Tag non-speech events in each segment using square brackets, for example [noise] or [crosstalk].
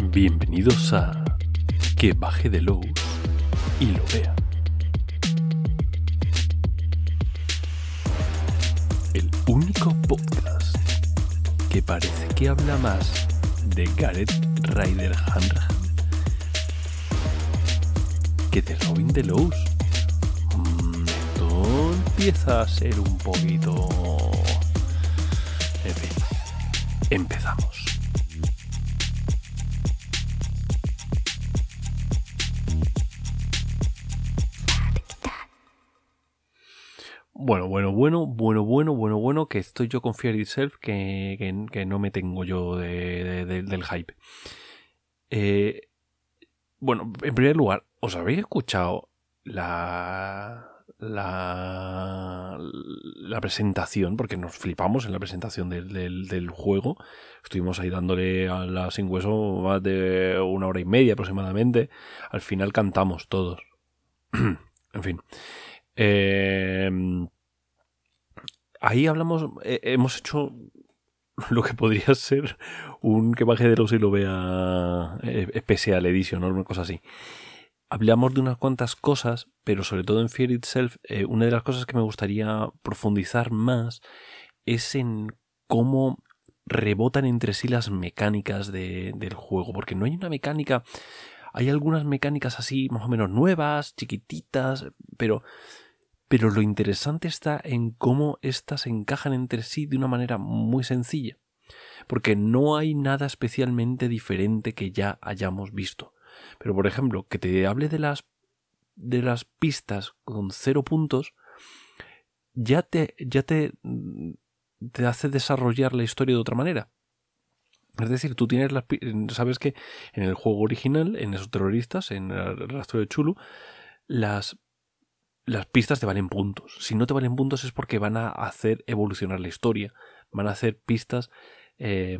Bienvenidos a Que baje de Lowe's y lo vea. El único podcast que parece que habla más de Gareth Ryder Hanrahan que de Robin de Lowe's. Mm, Esto empieza a ser un poquito... En fin, empezamos. Bueno, bueno, bueno, bueno, bueno, bueno, que estoy yo con Fear Itself, que, que, no me tengo yo de- del hype. Eh, bueno, en primer lugar, ¿os habéis escuchado la, la, la presentación? Porque nos flipamos en la presentación del, del, del juego. Estuvimos ahí dándole a la sin hueso más de una hora y media aproximadamente. Al final cantamos todos. [clears throat] en fin. Eh, ahí hablamos, eh, hemos hecho [laughs] lo que podría ser un que baje de los y lo vea eh, especial edition o una cosa así. Hablamos de unas cuantas cosas, pero sobre todo en Fear Itself, eh, una de las cosas que me gustaría profundizar más es en cómo rebotan entre sí las mecánicas de- del juego, porque no hay una mecánica, hay algunas mecánicas así más o menos nuevas, chiquititas, pero pero lo interesante está en cómo éstas encajan entre sí de una manera muy sencilla. Porque no hay nada especialmente diferente que ya hayamos visto. Pero, por ejemplo, que te hable de las, de las pistas con cero puntos, ya te, ya te, te hace desarrollar la historia de otra manera. Es decir, tú tienes las, sabes que en el juego original, en esos terroristas, en el rastro de Chulu, las las pistas te valen puntos. Si no te valen puntos es porque van a hacer evolucionar la historia. Van a hacer pistas, eh,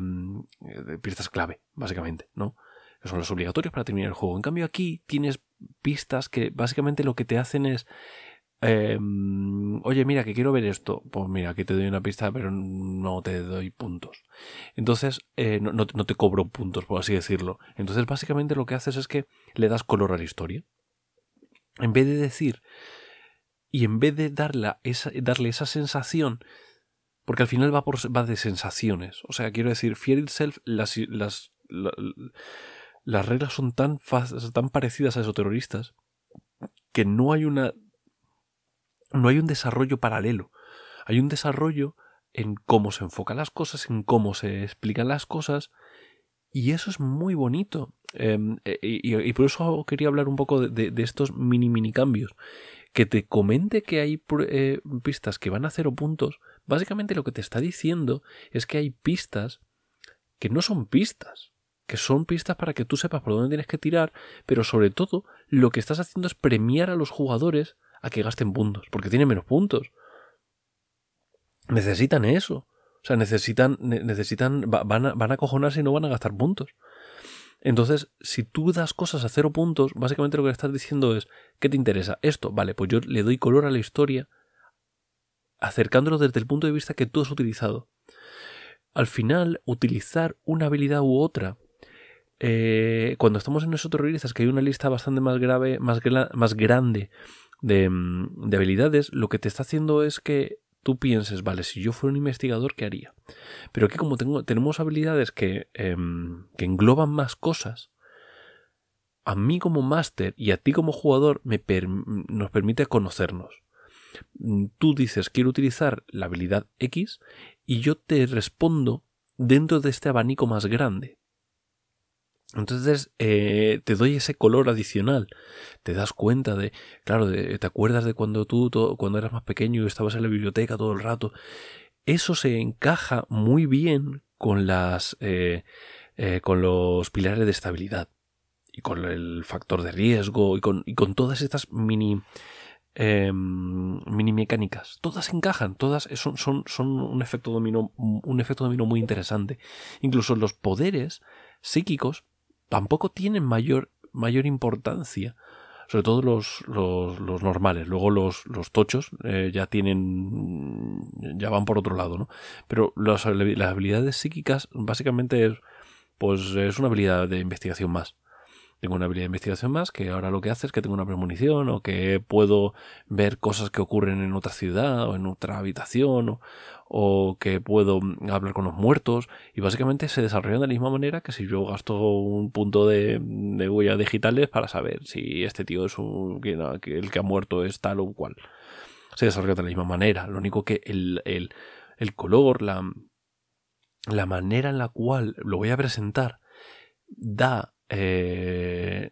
pistas clave, básicamente, ¿no? Son los obligatorios para terminar el juego. En cambio aquí tienes pistas que básicamente lo que te hacen es... eh, Oye, mira, que quiero ver esto. Pues mira, aquí te doy una pista, pero no te doy puntos. Entonces, eh, no, no te cobro puntos, por así decirlo. Entonces, básicamente lo que haces es que le das color a la historia. En vez de decir, y en vez de darla darle esa sensación, porque al final va, por, de sensaciones. O sea, quiero decir, Fear Itself, las, las, la- las reglas son tan, tan parecidas a esos terroristas que no hay una. No hay un desarrollo paralelo. Hay un desarrollo en cómo se enfocan las cosas, en cómo se explican las cosas. Y eso es muy bonito. Em, eh, y, por eso quería hablar un poco de- de estos mini mini cambios que te comente que hay eh, pistas que van a cero puntos, básicamente lo que te está diciendo es que hay pistas que no son pistas, que son pistas para que tú sepas por dónde tienes que tirar, pero sobre todo lo que estás haciendo es premiar a los jugadores a que gasten puntos, porque tienen menos puntos. Necesitan eso. O sea, necesitan, ne- necesitan, va- van a, van a cojonarse y no van a gastar puntos. Entonces, si tú das cosas a cero puntos, básicamente lo que le estás diciendo es, ¿qué te interesa? Esto, vale, pues yo le doy color a la historia acercándolo desde el punto de vista que tú has utilizado. Al final, utilizar una habilidad u otra, eh, cuando estamos en esos terroristas, que hay una lista bastante más grave, más, gra- más grande de, mm, de habilidades, lo que te está haciendo es que tú pienses, vale, si yo fuera un investigador, ¿qué haría? Pero aquí como tengo, tenemos habilidades que, em, que engloban más cosas, a mí como máster y a ti como jugador me nos permite conocernos. Tú dices, quiero utilizar la habilidad X y yo te respondo dentro de este abanico más grande. Entonces eh, te doy ese color adicional. Te das cuenta de, claro, te acuerdas de cuando tú, cuando eras más pequeño y estabas en la biblioteca todo el rato. Eso se encaja muy bien con las, eh, eh, con los pilares de estabilidad y con el factor de riesgo y con, y con todas estas mini eh, mini mecánicas. Todas encajan, todas son, son, son un efecto dominó, un efecto dominó muy interesante. Incluso los poderes psíquicos tampoco tienen mayor, mayor importancia. Sobre todo los, los, los normales. Luego los, los tochos eh, ya tienen. ya van por otro lado, ¿no? Pero las, las habilidades psíquicas básicamente es pues es una habilidad de investigación más. Tengo una habilidad de investigación más que ahora lo que hace es que tengo una premonición o que puedo ver cosas que ocurren en otra ciudad o en otra habitación o, que puedo hablar con los muertos y básicamente se desarrollan de la misma manera que si yo gasto un punto de, de huellas digitales para saber si este tío es un, el que ha muerto es tal o cual. Se desarrolla de la misma manera. Lo único que el, el, el color, la, la manera en la cual lo voy a presentar da eh,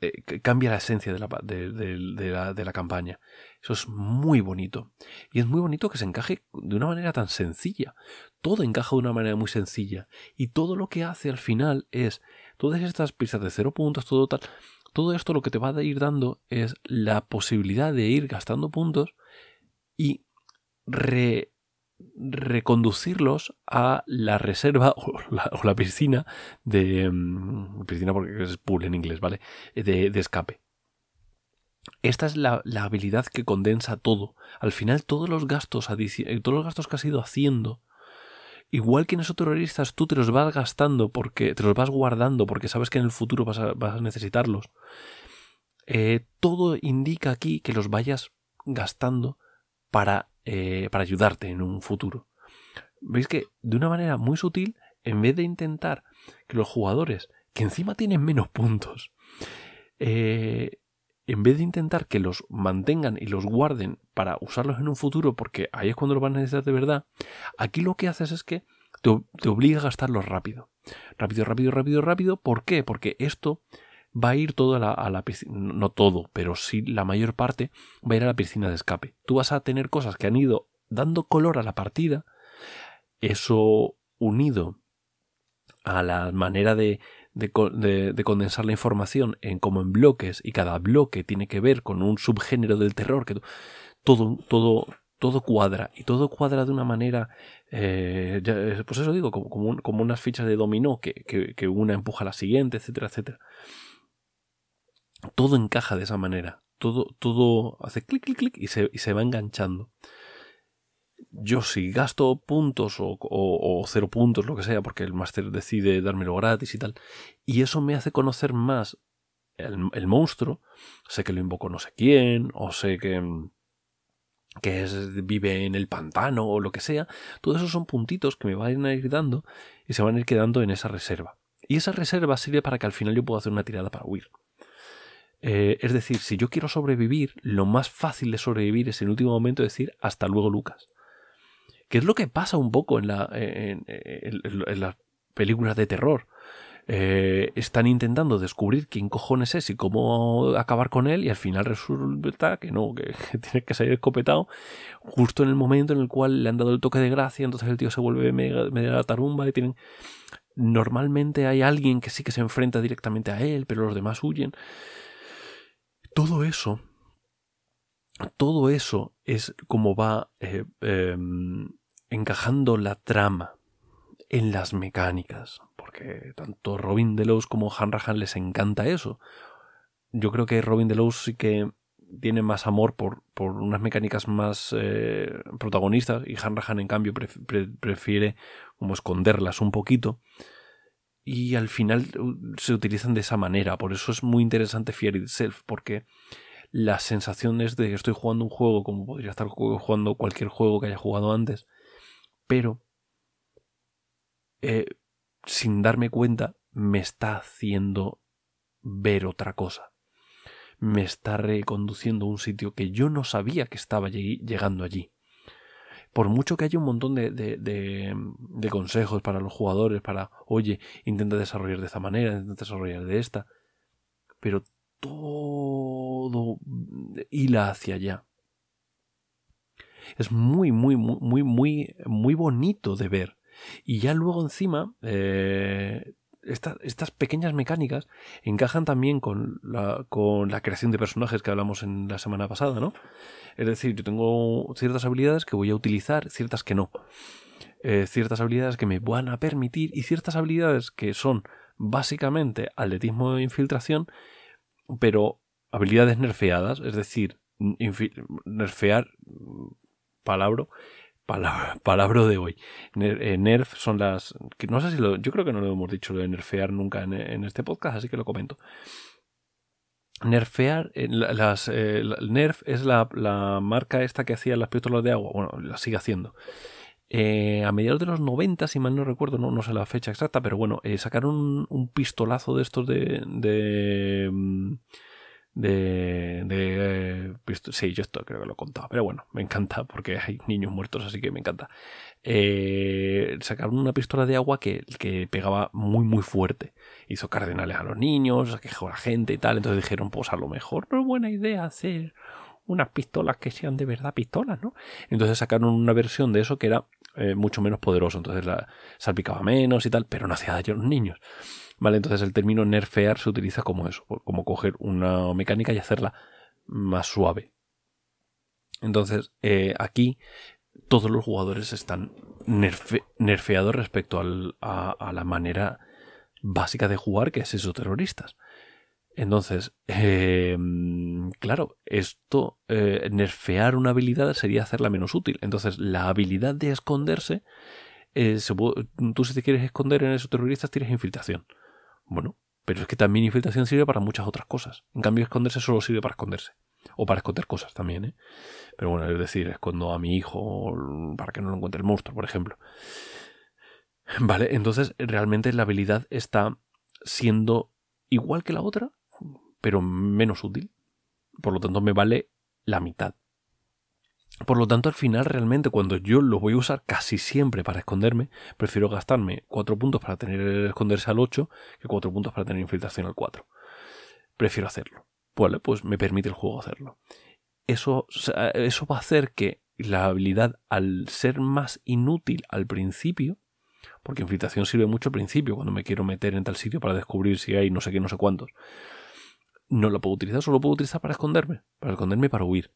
eh, cambia la esencia de la, de, la, campaña. Eso es muy bonito. Y es muy bonito que se encaje de una manera tan sencilla. Todo encaja de una manera muy sencilla. Y todo lo que hace al final es, todas estas pistas de cero puntos, todo tal, todo esto lo que te va a ir dando es la posibilidad de ir gastando puntos y re reconducirlos a la reserva o la, piscina de... Mm, piscina porque es pool en inglés, ¿vale? De, escape. Esta es la, habilidad que condensa todo. Al final todos los gastos eh, todos los gastos que has ido haciendo, igual que en esos terroristas tú te los vas gastando porque te los vas guardando porque sabes que en el futuro vas a, necesitarlos. Eh, todo indica aquí que los vayas gastando para eh, para ayudarte en un futuro. Veis que de una manera muy sutil, en vez de intentar que los jugadores, que encima tienen menos puntos, eh, en vez de intentar que los mantengan y los guarden para usarlos en un futuro, porque ahí es cuando los van a necesitar de verdad, aquí lo que haces es que te, te obliga a gastarlos rápido. Rápido, rápido, rápido, rápido. ¿Por qué? Porque esto va a ir todo a la, piscina, no todo, pero sí la mayor parte va a ir a la piscina de escape. Tú vas a tener cosas que han ido dando color a la partida, eso unido a la manera de, de, condensar la información en como en bloques y cada bloque tiene que ver con un subgénero del terror que todo todo todo cuadra y todo cuadra de una manera eh, pues eso digo como, como, unas fichas de dominó que, que, una empuja a la siguiente etcétera etcétera todo encaja de esa manera. Todo, todo hace clic, clic, clic y se, y se va enganchando. Yo si gasto puntos o, cero puntos, lo que sea, porque el máster decide dármelo gratis y tal, y eso me hace conocer más el, monstruo, sé que lo invoco no sé quién, o sé que, que es, vive en el pantano o lo que sea, todos esos son puntitos que me van a ir dando y se van a ir quedando en esa reserva. Y esa reserva sirve para que al final yo pueda hacer una tirada para huir. Eh, es decir, si yo quiero sobrevivir, lo más fácil de sobrevivir es en último momento decir hasta luego Lucas. Que es lo que pasa un poco en, la, en, las películas de terror. Eh, están intentando descubrir quién cojones es y cómo acabar con él y al final resulta que no, [laughs] que, tiene que salir escopetado justo en el momento en el cual le han dado el toque de gracia, entonces el tío se vuelve medio de la tarumba y tienen... Normalmente hay alguien que sí que se enfrenta directamente a él, pero los demás huyen. Todo eso, todo eso es como va eh, em, encajando la trama en las mecánicas, porque tanto Robin Delos como Hanrahan les encanta eso. Yo creo que Robin Delos sí que tiene más amor por, por unas mecánicas más eh, protagonistas y Hanrahan en cambio prefiere como esconderlas un poquito y al final se utilizan de esa manera. Por eso es muy interesante Fear Itself, porque la sensación es de que estoy jugando un juego como podría estar jugando cualquier juego que haya jugado antes, pero eh, sin darme cuenta me está haciendo ver otra cosa. Me está reconduciendo a un sitio que yo no sabía que estaba llegando allí por mucho que haya un montón de, de, consejos para los jugadores, para, oye, intenta desarrollar de esta manera, intenta desarrollar de esta, pero todo hila hacia allá. Es muy, muy, muy, muy, muy bonito de ver. Y ya luego encima, eh, estas pequeñas mecánicas encajan también con la, con la creación de personajes que hablamos en la semana pasada, ¿no? Es decir, yo tengo ciertas habilidades que voy a utilizar, ciertas que no. Eh, ciertas habilidades que me van a permitir y ciertas habilidades que son básicamente atletismo de infiltración, pero habilidades nerfeadas, es decir, nerfear, palabra, palabra, de hoy. Eh, nerf son las. Que no sé si lo. Yo creo que no lo hemos dicho lo de nerfear nunca en, este podcast, así que lo comento. Nerfear, eh, las, eh, Nerf es la, marca esta que hacía las pistolas de agua. Bueno, la sigue haciendo. a mediados de los 90, si mal no recuerdo, no, no sé la fecha exacta, pero bueno, sacaron un, pistolazo de estos de. de mm, de, de eh, sí, yo esto creo que lo he contado, pero bueno, me encanta porque hay niños muertos, así que me encanta. Eh, sacaron una pistola de agua que, que, pegaba muy muy fuerte. Hizo cardenales a los niños, quejó a la gente y tal. Entonces dijeron, pues a lo mejor no es buena idea hacer unas pistolas que sean de verdad pistolas, ¿no? Entonces sacaron una versión de eso que era eh, mucho menos poderoso. Entonces la salpicaba menos y tal, pero no hacía daño a los niños. ¿Vale? Entonces el término nerfear se utiliza como eso, como coger una mecánica y hacerla más suave. Entonces, eh, aquí todos los jugadores están nerfeados respecto a, la manera básica de jugar, que es esos terroristas. Entonces, em, claro, esto, eh, nerfear una habilidad sería hacerla menos útil. Entonces, la habilidad de esconderse, eh, tú si te quieres esconder en esos terroristas tienes infiltración. Bueno, pero es que también infiltración sirve para muchas otras cosas. En cambio, esconderse solo sirve para esconderse. O para esconder cosas también, ¿eh? Pero bueno, es decir, escondo a mi hijo para que no lo encuentre el monstruo, por ejemplo. Vale, entonces realmente la habilidad está siendo igual que la otra, pero menos útil. Por lo tanto, me vale la mitad. Por lo tanto, al final, realmente, cuando yo lo voy a usar casi siempre para esconderme, prefiero gastarme 4 puntos para tener esconderse al 8 que 4 puntos para tener infiltración al 4. Prefiero hacerlo. Vale, pues me permite el juego hacerlo. Eso, eso va a hacer que la habilidad, al ser más inútil al principio, porque infiltración sirve mucho al principio, cuando me quiero meter en tal sitio para descubrir si hay no sé qué, no sé cuántos, no lo puedo utilizar, solo puedo utilizar para esconderme, para esconderme y para huir.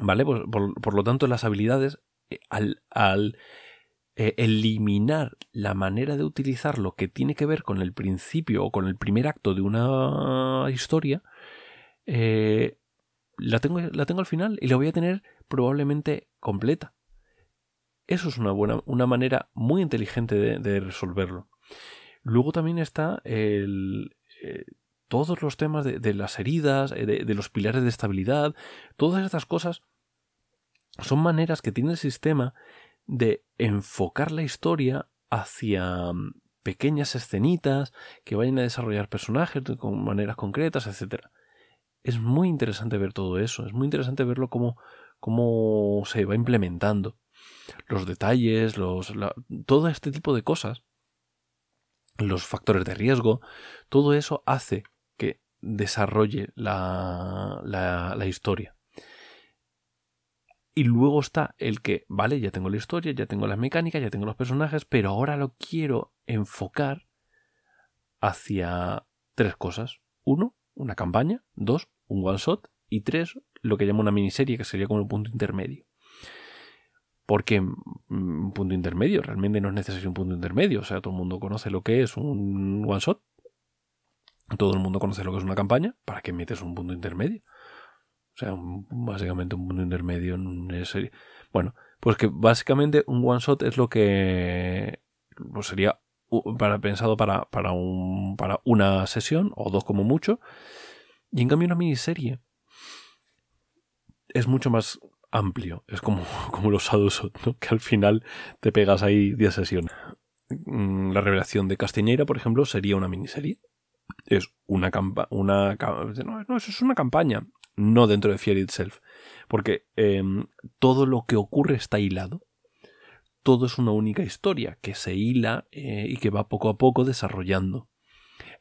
¿Vale? Por, por, lo tanto, las habilidades, eh, al, al eh, eliminar la manera de utilizar lo que tiene que ver con el principio o con el primer acto de una historia, eh, la, tengo, la tengo al final y la voy a tener probablemente completa. Eso es una buena, una manera muy inteligente de, resolverlo. Luego también está el, todos los temas de, las heridas, eh, de, los pilares de estabilidad, todas estas cosas son maneras que tiene el sistema de enfocar la historia hacia mm, pequeñas escenitas que vayan a desarrollar personajes con maneras concretas, etc. Es muy interesante ver todo eso, es muy interesante verlo cómo, cómo se va implementando. Los detalles, los, todo este tipo de cosas, los factores de riesgo, todo eso hace desarrolle la, la, historia. Y luego está el que, vale, ya tengo la historia, ya tengo las mecánicas, ya tengo los personajes, pero ahora lo quiero enfocar hacia tres cosas. Uno, una campaña. Dos, un one shot. Y tres, lo que llamo una miniserie, que sería como el punto intermedio. Porque mm, un punto intermedio realmente no es necesario un punto intermedio. O sea, todo el mundo conoce lo que es un one shot. Todo el mundo conoce lo que es una campaña. ¿Para qué metes un punto intermedio? O sea, básicamente un punto intermedio en una serie. Bueno, pues que básicamente un one shot es lo que pues sería para, pensado para, para, un, para una sesión o dos como mucho. Y en cambio una miniserie es mucho más amplio. Es como, [laughs] como los Shadowshot, ¿no? que al final te pegas ahí 10 sesiones. Mm, la revelación de Castiñeira, por ejemplo, sería una miniserie es una campaña. Una, no, eso es una campaña. No dentro de Fear Itself. Porque em, todo lo que ocurre está hilado. Todo es una única historia que se hila eh, y que va poco a poco desarrollando.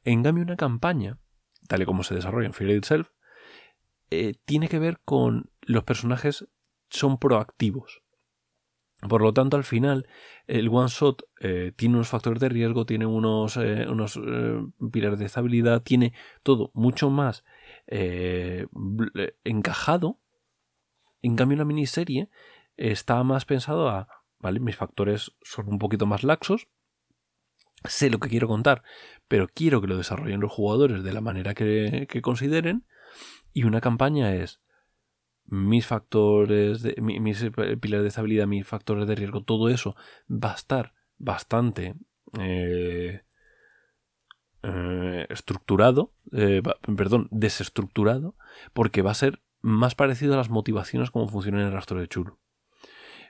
En cambio, una campaña, tal y como se desarrolla en Fear Itself, eh, tiene que ver con los personajes son proactivos. Por lo tanto, al final, el one shot eh, tiene unos factores de riesgo, tiene unos, eh, unos eh, pilares de estabilidad, tiene todo mucho más encajado. En cambio, la miniserie está más pensado a. Mis factores son un poquito más laxos. Sé lo que quiero contar, pero quiero que lo desarrollen los jugadores de la manera que consideren. Y una campaña es, mis factores, de, mis pilares de estabilidad, mis factores de riesgo, todo eso va a estar bastante eh, eh, estructurado, eh, perdón, desestructurado, porque va a ser más parecido a las motivaciones como funcionan en el rastro de Churu.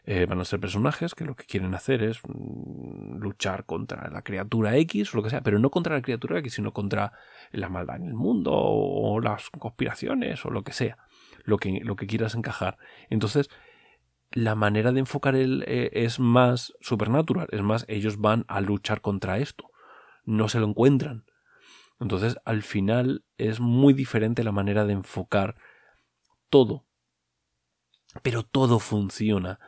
van a ser personajes que lo que quieren hacer es mm, luchar contra la criatura X o lo que sea, pero no contra la criatura X, sino contra la maldad en el mundo o las conspiraciones o lo que sea, lo que, lo que quieras encajar. Entonces, la manera de enfocar el, eh, es más supernatural, es más, ellos van a luchar contra esto, no se lo encuentran. Entonces, al final es muy diferente la manera de enfocar todo. Pero todo funciona,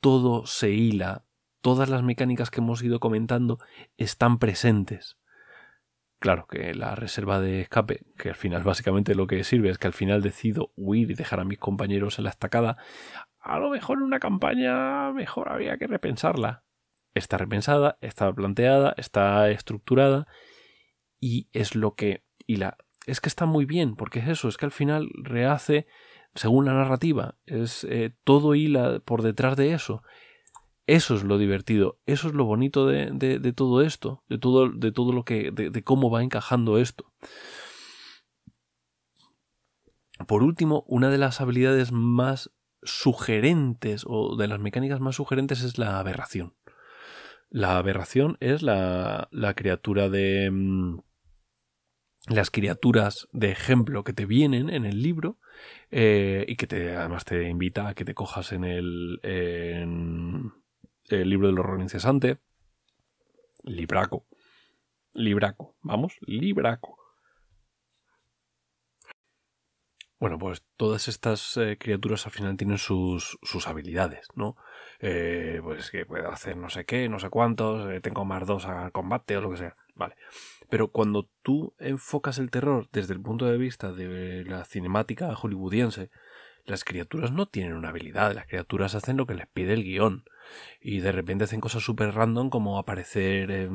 todo se hila, todas las mecánicas que hemos ido comentando están presentes. Claro que la reserva de escape, que al final básicamente lo que sirve es que al final decido huir y dejar a mis compañeros en la estacada, a lo mejor en una campaña mejor habría que repensarla. Está repensada, está planteada, está estructurada y es lo que... Y la... Es que está muy bien, porque es eso, es que al final rehace, según la narrativa, es eh, todo hila por detrás de eso. Eso es lo divertido, eso es lo bonito de, todo esto, de todo, de todo lo que, de, de, cómo va encajando esto. Por último, una de las habilidades más sugerentes o de las mecánicas más sugerentes es la aberración. La aberración es la, la criatura de... Mm, las criaturas de ejemplo que te vienen en el libro eh, y que te, además te invita a que te cojas en el, en el libro del horror incesante. Libraco. Libraco. Vamos, libraco. Bueno, pues todas estas eh, criaturas al final tienen sus, sus habilidades, ¿no? Eh, pues que puedo hacer no sé qué, no sé cuántos, eh, tengo más dos al combate o lo que sea, vale. Pero cuando tú enfocas el terror desde el punto de vista de la cinemática hollywoodiense, las criaturas no tienen una habilidad, las criaturas hacen lo que les pide el guion. Y de repente hacen cosas súper random como aparecer,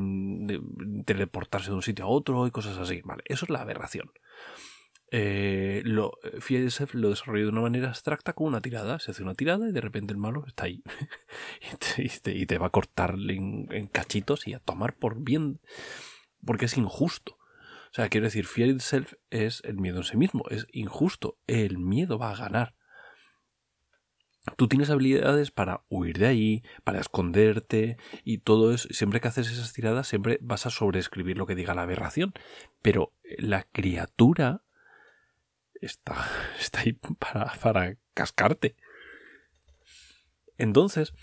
teleportarse de un sitio a otro y cosas así, ¿vale? Eso es la aberración eh, lo, lo desarrolla de una manera abstracta con una tirada. Se hace una tirada y de repente el malo está ahí. [laughs] y, te, va a cortar en, cachitos y a tomar por bien. Porque es injusto. O sea, quiero decir, Fear itself es el miedo en sí mismo. Es injusto. El miedo va a ganar. Tú tienes habilidades para huir de ahí, para esconderte y todo eso. Siempre que haces esas tiradas, siempre vas a sobreescribir lo que diga la aberración. Pero la criatura está, [laughs] está ahí para, para cascarte. Entonces,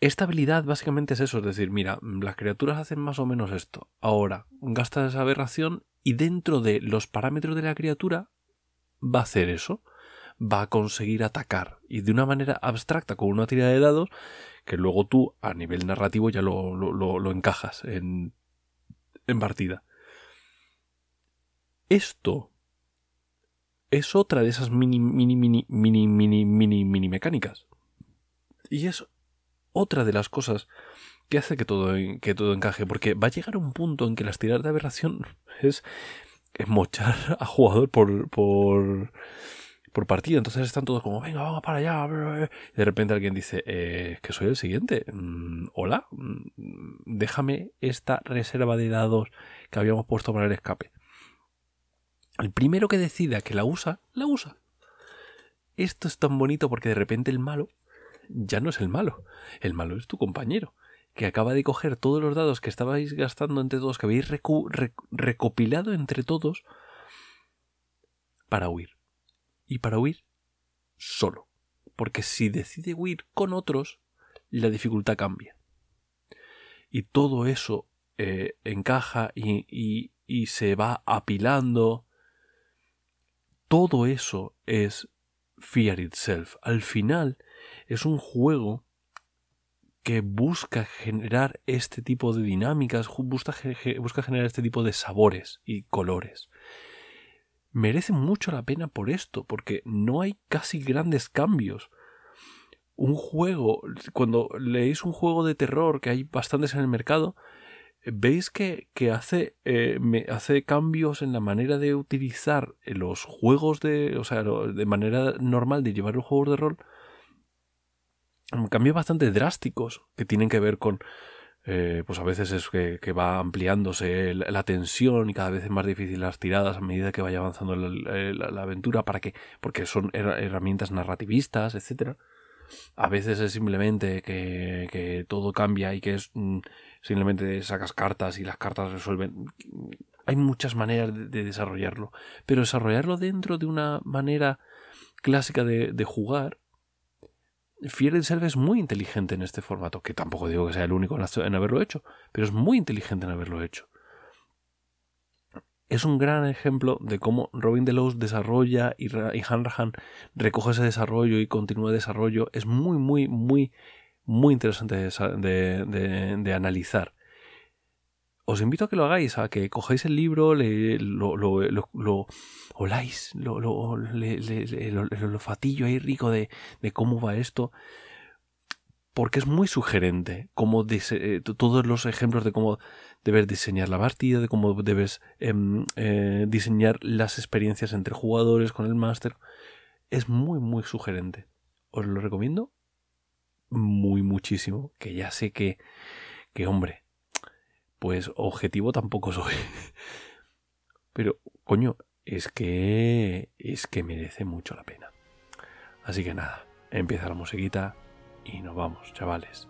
esta habilidad básicamente es eso, es decir, mira, las criaturas hacen más o menos esto. Ahora, gastas esa aberración y dentro de los parámetros de la criatura va a hacer eso. Va a conseguir atacar. Y de una manera abstracta, con una tirada de dados, que luego tú, a nivel narrativo, ya lo, lo, lo encajas en, en partida. Esto es otra de esas mini, mini, mini, mini, mini, mini, mini mecánicas. Y es otra de las cosas que hace que todo, que todo encaje, porque va a llegar un punto en que las tiradas de aberración es, mochar a jugador por, por, por partida. Entonces están todos como, venga, vamos para allá. Y de repente alguien dice, eh, que soy el siguiente. Mm, hola, mm, déjame esta reserva de dados que habíamos puesto para el escape. El primero que decida que la usa, la usa. Esto es tan bonito porque de repente el malo ya no es el malo. El malo es tu compañero, que acaba de coger todos los dados que estabais gastando entre todos, que habéis recopilado entre todos para huir. Y para huir solo. Porque si decide huir con otros, la dificultad cambia. Y todo eso eh, encaja y, y se va apilando todo eso es Fear Itself. Al final es un juego que busca generar este tipo de dinámicas, busca, busca generar este tipo de sabores y colores. Merece mucho la pena por esto, porque no hay casi grandes cambios. Un juego, cuando leéis un juego de terror, que hay bastantes en el mercado, veis que, hace, eh, me hace cambios en la manera de utilizar los juegos de. O sea, de manera normal de llevar los juegos de rol. Cambios bastante drásticos que tienen que ver con. Eh, pues a veces es que, va ampliándose la, tensión y cada vez es más difícil las tiradas a medida que vaya avanzando la, aventura para que porque son herramientas narrativistas etcétera a veces es simplemente que, todo cambia y que es mm, simplemente sacas cartas y las cartas resuelven. Hay muchas maneras de, desarrollarlo, pero desarrollarlo dentro de una manera clásica de, jugar. Fiel Selva es muy inteligente en este formato, que tampoco digo que sea el único en haberlo hecho, pero es muy inteligente en haberlo hecho es un gran ejemplo de cómo Robin Delos desarrolla y, y Hanrahan recoge ese desarrollo y continúa el desarrollo. Es muy, muy, muy, muy interesante de, analizar. Os invito a que lo hagáis, a que cojáis el libro, lo, lo, lo, oláis, lo, lo, lo, fatillo ahí rico de, cómo va esto porque es muy sugerente como eh, todos los ejemplos de cómo debes diseñar la partida, de cómo debes em, eh, diseñar las experiencias entre jugadores con el máster. Es muy, muy sugerente. Os lo recomiendo muy, muchísimo. Que ya sé que, que hombre, pues objetivo tampoco soy. [laughs] Pero, coño, es que, es que merece mucho la pena. Así que nada, empieza la musiquita y nos vamos, chavales.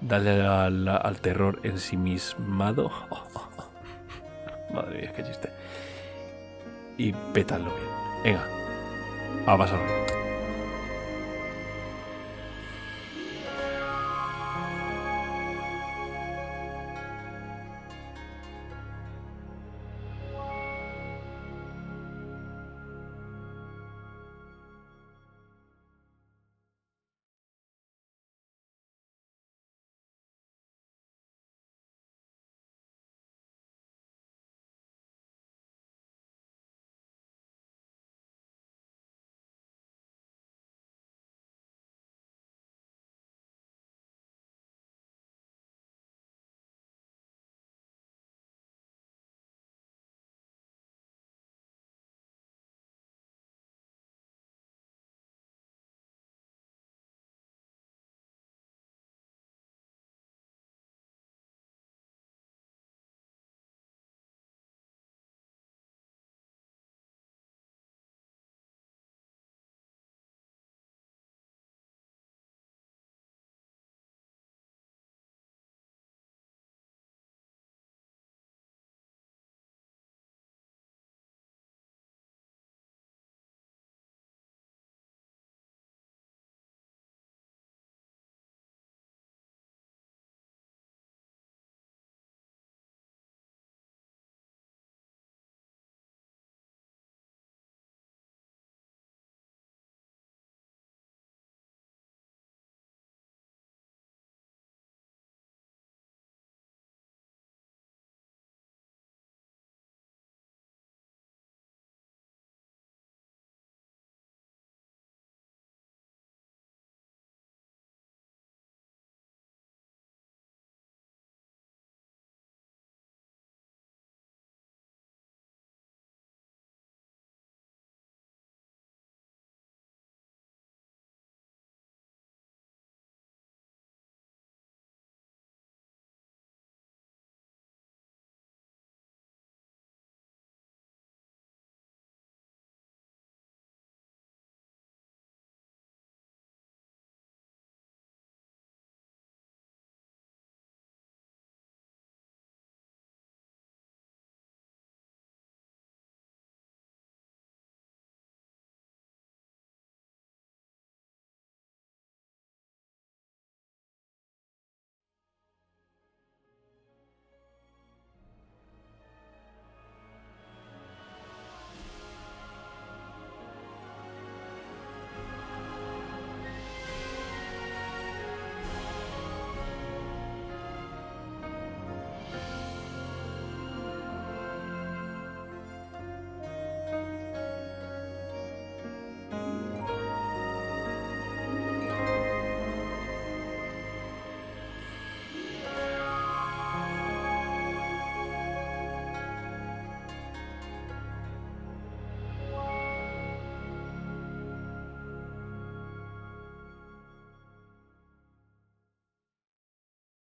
Dale al, terror ensimismado. [laughs] Madre mía, qué chiste. Y pétalo bien. Venga, a pasar.